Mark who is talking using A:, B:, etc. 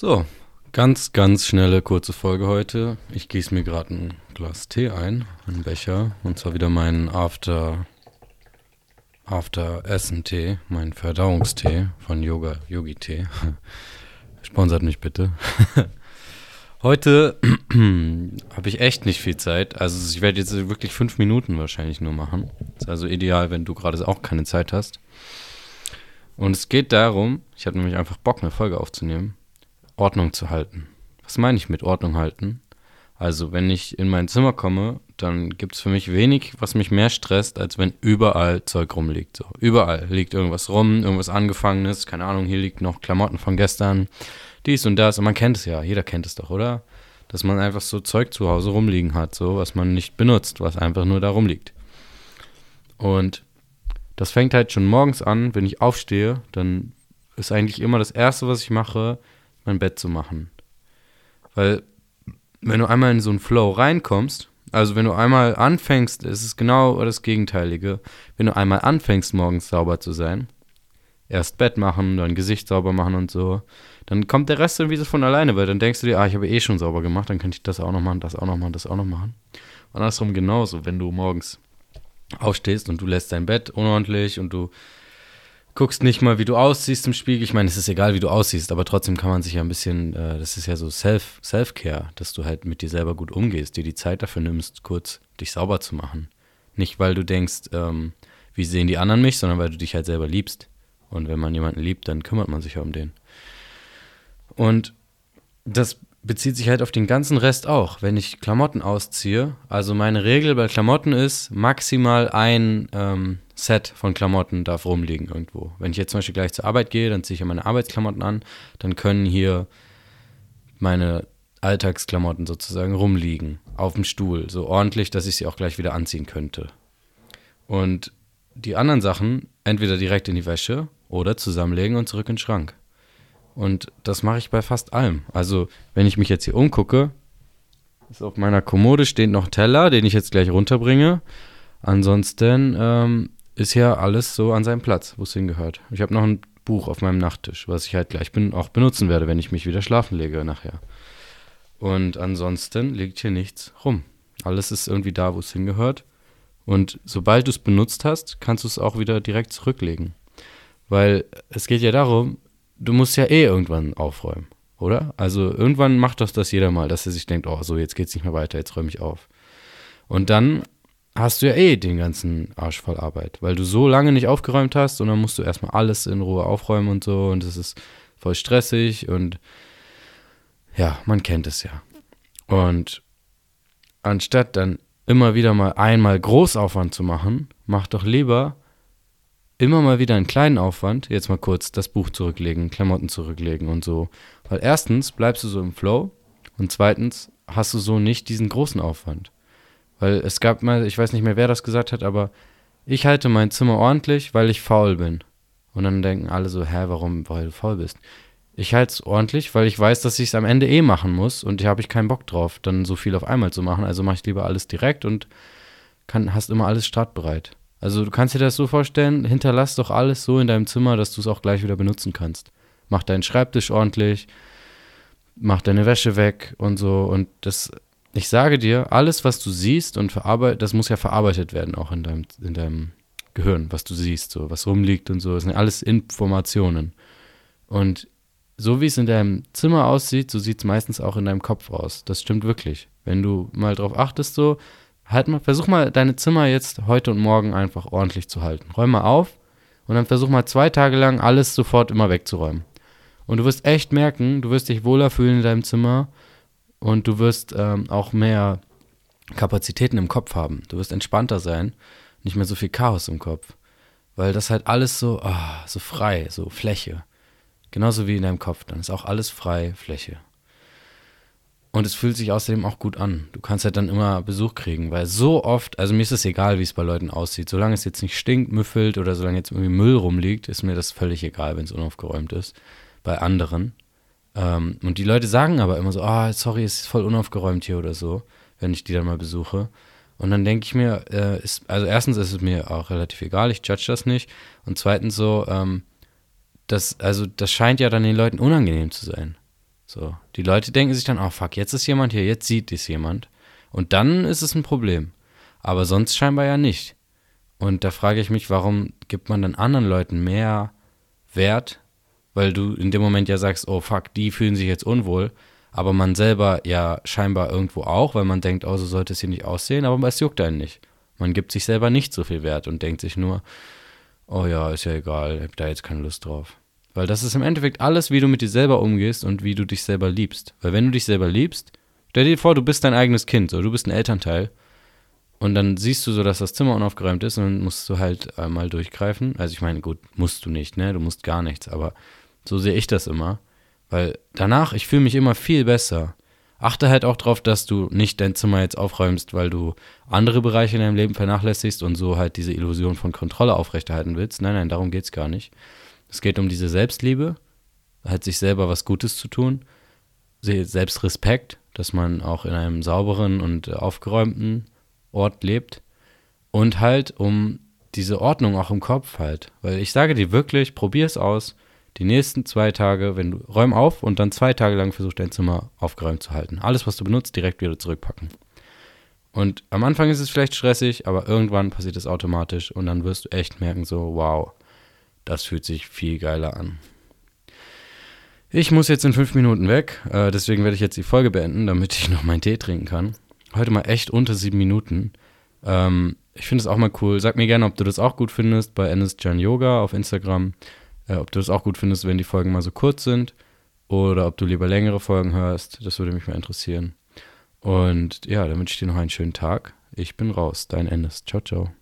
A: So, ganz, ganz schnelle, kurze Folge heute. Ich gieße mir gerade ein Glas Tee ein, einen Becher. Und zwar wieder meinen After, After Essen Tee, meinen Verdauungstee von Yoga, Yogi Tee. Sponsert mich bitte. Heute habe ich echt nicht viel Zeit. Also ich werde jetzt wirklich fünf Minuten wahrscheinlich nur machen. Ist also ideal, wenn du gerade auch keine Zeit hast. Und es geht darum, ich habe nämlich einfach Bock, eine Folge aufzunehmen, Ordnung zu halten. Was meine ich mit Ordnung halten? Also wenn ich in mein Zimmer komme, dann gibt es für mich wenig, was mich mehr stresst, als wenn überall Zeug rumliegt. So, überall liegt irgendwas rum, irgendwas Angefangenes, keine Ahnung, hier liegt noch Klamotten von gestern, dies und das. Und man kennt es ja, jeder kennt es doch, oder? Dass man einfach so Zeug zu Hause rumliegen hat, so was man nicht benutzt, was einfach nur da rumliegt. Und das fängt halt schon morgens an, wenn ich aufstehe, dann ist eigentlich immer das Erste, was ich mache, mein Bett zu machen. Weil, wenn du einmal in so einen Flow reinkommst, also wenn du einmal anfängst, ist es genau das Gegenteilige. Wenn du einmal anfängst, morgens sauber zu sein, erst Bett machen, dann Gesicht sauber machen und so, dann kommt der Rest irgendwie so von alleine, weil dann denkst du dir, ah, ich habe eh schon sauber gemacht, dann kann ich das auch noch machen, das auch noch machen, das auch noch machen. Und andersrum genauso, wenn du morgens aufstehst und du lässt dein Bett unordentlich und du guckst nicht mal, wie du aussiehst im Spiegel. Ich meine, es ist egal, wie du aussiehst, aber trotzdem kann man sich ja ein bisschen, äh, das ist ja so Self, Self-Care, dass du halt mit dir selber gut umgehst, dir die Zeit dafür nimmst, kurz dich sauber zu machen. Nicht, weil du denkst, ähm, wie sehen die anderen mich, sondern weil du dich halt selber liebst. Und wenn man jemanden liebt, dann kümmert man sich ja um den. Und das bezieht sich halt auf den ganzen Rest auch. Wenn ich Klamotten ausziehe, also meine Regel bei Klamotten ist, maximal ein ähm, Set von Klamotten darf rumliegen irgendwo. Wenn ich jetzt zum Beispiel gleich zur Arbeit gehe, dann ziehe ich ja meine Arbeitsklamotten an, dann können hier meine Alltagsklamotten sozusagen rumliegen, auf dem Stuhl, so ordentlich, dass ich sie auch gleich wieder anziehen könnte. Und die anderen Sachen entweder direkt in die Wäsche oder zusammenlegen und zurück in den Schrank. Und das mache ich bei fast allem. Also, wenn ich mich jetzt hier umgucke, ist auf meiner Kommode steht noch Teller, den ich jetzt gleich runterbringe. Ansonsten ähm, ist ja alles so an seinem Platz, wo es hingehört. Ich habe noch ein Buch auf meinem Nachttisch, was ich halt gleich bin, auch benutzen werde, wenn ich mich wieder schlafen lege nachher. Und ansonsten liegt hier nichts rum. Alles ist irgendwie da, wo es hingehört. Und sobald du es benutzt hast, kannst du es auch wieder direkt zurücklegen. Weil es geht ja darum, du musst ja eh irgendwann aufräumen, oder? Also irgendwann macht doch das jeder mal, dass er sich denkt, oh, so, jetzt geht's nicht mehr weiter, jetzt räume ich auf. Und dann hast du ja eh den ganzen Arsch voll Arbeit, weil du so lange nicht aufgeräumt hast und dann musst du erstmal alles in Ruhe aufräumen und so und es ist voll stressig und ja, man kennt es ja. Und anstatt dann immer wieder mal einmal Großaufwand zu machen, mach doch lieber immer mal wieder einen kleinen Aufwand, jetzt mal kurz das Buch zurücklegen, Klamotten zurücklegen und so. Weil erstens bleibst du so im Flow und zweitens hast du so nicht diesen großen Aufwand. Weil es gab mal, ich weiß nicht mehr, wer das gesagt hat, aber ich halte mein Zimmer ordentlich, weil ich faul bin. Und dann denken alle so, hä, warum, weil du faul bist? Ich halte es ordentlich, weil ich weiß, dass ich es am Ende eh machen muss und hier habe ich keinen Bock drauf, dann so viel auf einmal zu machen. Also mache ich lieber alles direkt und kann, hast immer alles startbereit. Also du kannst dir das so vorstellen, hinterlass doch alles so in deinem Zimmer, dass du es auch gleich wieder benutzen kannst. Mach deinen Schreibtisch ordentlich, mach deine Wäsche weg und so. Und das, ich sage dir, alles, was du siehst und verarbeitet, das muss ja verarbeitet werden, auch in deinem, in deinem Gehirn, was du siehst, so, was rumliegt und so. Das sind alles Informationen. Und so wie es in deinem Zimmer aussieht, so sieht es meistens auch in deinem Kopf aus. Das stimmt wirklich. Wenn du mal drauf achtest, so, halt mal, versuch mal deine Zimmer jetzt heute und morgen einfach ordentlich zu halten. Räum mal auf und dann versuch mal zwei Tage lang alles sofort immer wegzuräumen. Und du wirst echt merken, du wirst dich wohler fühlen in deinem Zimmer und du wirst ähm, auch mehr Kapazitäten im Kopf haben. Du wirst entspannter sein, nicht mehr so viel Chaos im Kopf. Weil das halt alles so, oh, so frei, so Fläche. Genauso wie in deinem Kopf. Dann ist auch alles frei, Fläche. Und es fühlt sich außerdem auch gut an. Du kannst halt dann immer Besuch kriegen, weil so oft, also mir ist es egal, wie es bei Leuten aussieht. Solange es jetzt nicht stinkt, müffelt oder solange jetzt irgendwie Müll rumliegt, ist mir das völlig egal, wenn es unaufgeräumt ist. Bei anderen. Ähm, und die Leute sagen aber immer so, ah, oh, sorry, es ist voll unaufgeräumt hier oder so, wenn ich die dann mal besuche. Und dann denke ich mir, äh, ist, also erstens ist es mir auch relativ egal, ich judge das nicht. Und zweitens so, ähm, das, also das scheint ja dann den Leuten unangenehm zu sein. So, die Leute denken sich dann, oh fuck, jetzt ist jemand hier, jetzt sieht es jemand. Und dann ist es ein Problem. Aber sonst scheinbar ja nicht. Und da frage ich mich, warum gibt man dann anderen Leuten mehr Wert, weil du in dem Moment ja sagst, oh fuck, die fühlen sich jetzt unwohl, aber man selber ja scheinbar irgendwo auch, weil man denkt, oh, so sollte es hier nicht aussehen, aber es juckt einen nicht. Man gibt sich selber nicht so viel Wert und denkt sich nur, oh ja, ist ja egal, ich hab da jetzt keine Lust drauf. Weil das ist im Endeffekt alles, wie du mit dir selber umgehst und wie du dich selber liebst. Weil wenn du dich selber liebst, stell dir vor, du bist dein eigenes Kind, so, du bist ein Elternteil und dann siehst du so, dass das Zimmer unaufgeräumt ist und dann musst du halt einmal durchgreifen. Also ich meine, gut, musst du nicht, ne? Du musst gar nichts, aber so sehe ich das immer. Weil danach, ich fühle mich immer viel besser. Achte halt auch darauf, dass du nicht dein Zimmer jetzt aufräumst, weil du andere Bereiche in deinem Leben vernachlässigst und so halt diese Illusion von Kontrolle aufrechterhalten willst. Nein, nein, darum geht es gar nicht. Es geht um diese Selbstliebe, halt sich selber was Gutes zu tun, Selbstrespekt, dass man auch in einem sauberen und aufgeräumten Ort lebt und halt um diese Ordnung auch im Kopf halt. Weil ich sage dir wirklich, probier es aus. Die nächsten zwei Tage, wenn du räum auf und dann zwei Tage lang versuch dein Zimmer aufgeräumt zu halten. Alles, was du benutzt, direkt wieder zurückpacken. Und am Anfang ist es vielleicht stressig, aber irgendwann passiert es automatisch und dann wirst du echt merken, so, wow, das fühlt sich viel geiler an. Ich muss jetzt in fünf Minuten weg, äh, deswegen werde ich jetzt die Folge beenden, damit ich noch meinen Tee trinken kann. Heute mal echt unter sieben Minuten. Ähm, ich finde es auch mal cool. Sag mir gerne, ob du das auch gut findest bei Enes Jan Yoga auf Instagram. Äh, ob du das auch gut findest, wenn die Folgen mal so kurz sind. Oder ob du lieber längere Folgen hörst. Das würde mich mal interessieren. Und ja, dann wünsche ich dir noch einen schönen Tag. Ich bin raus. Dein Ennis. Ciao, ciao.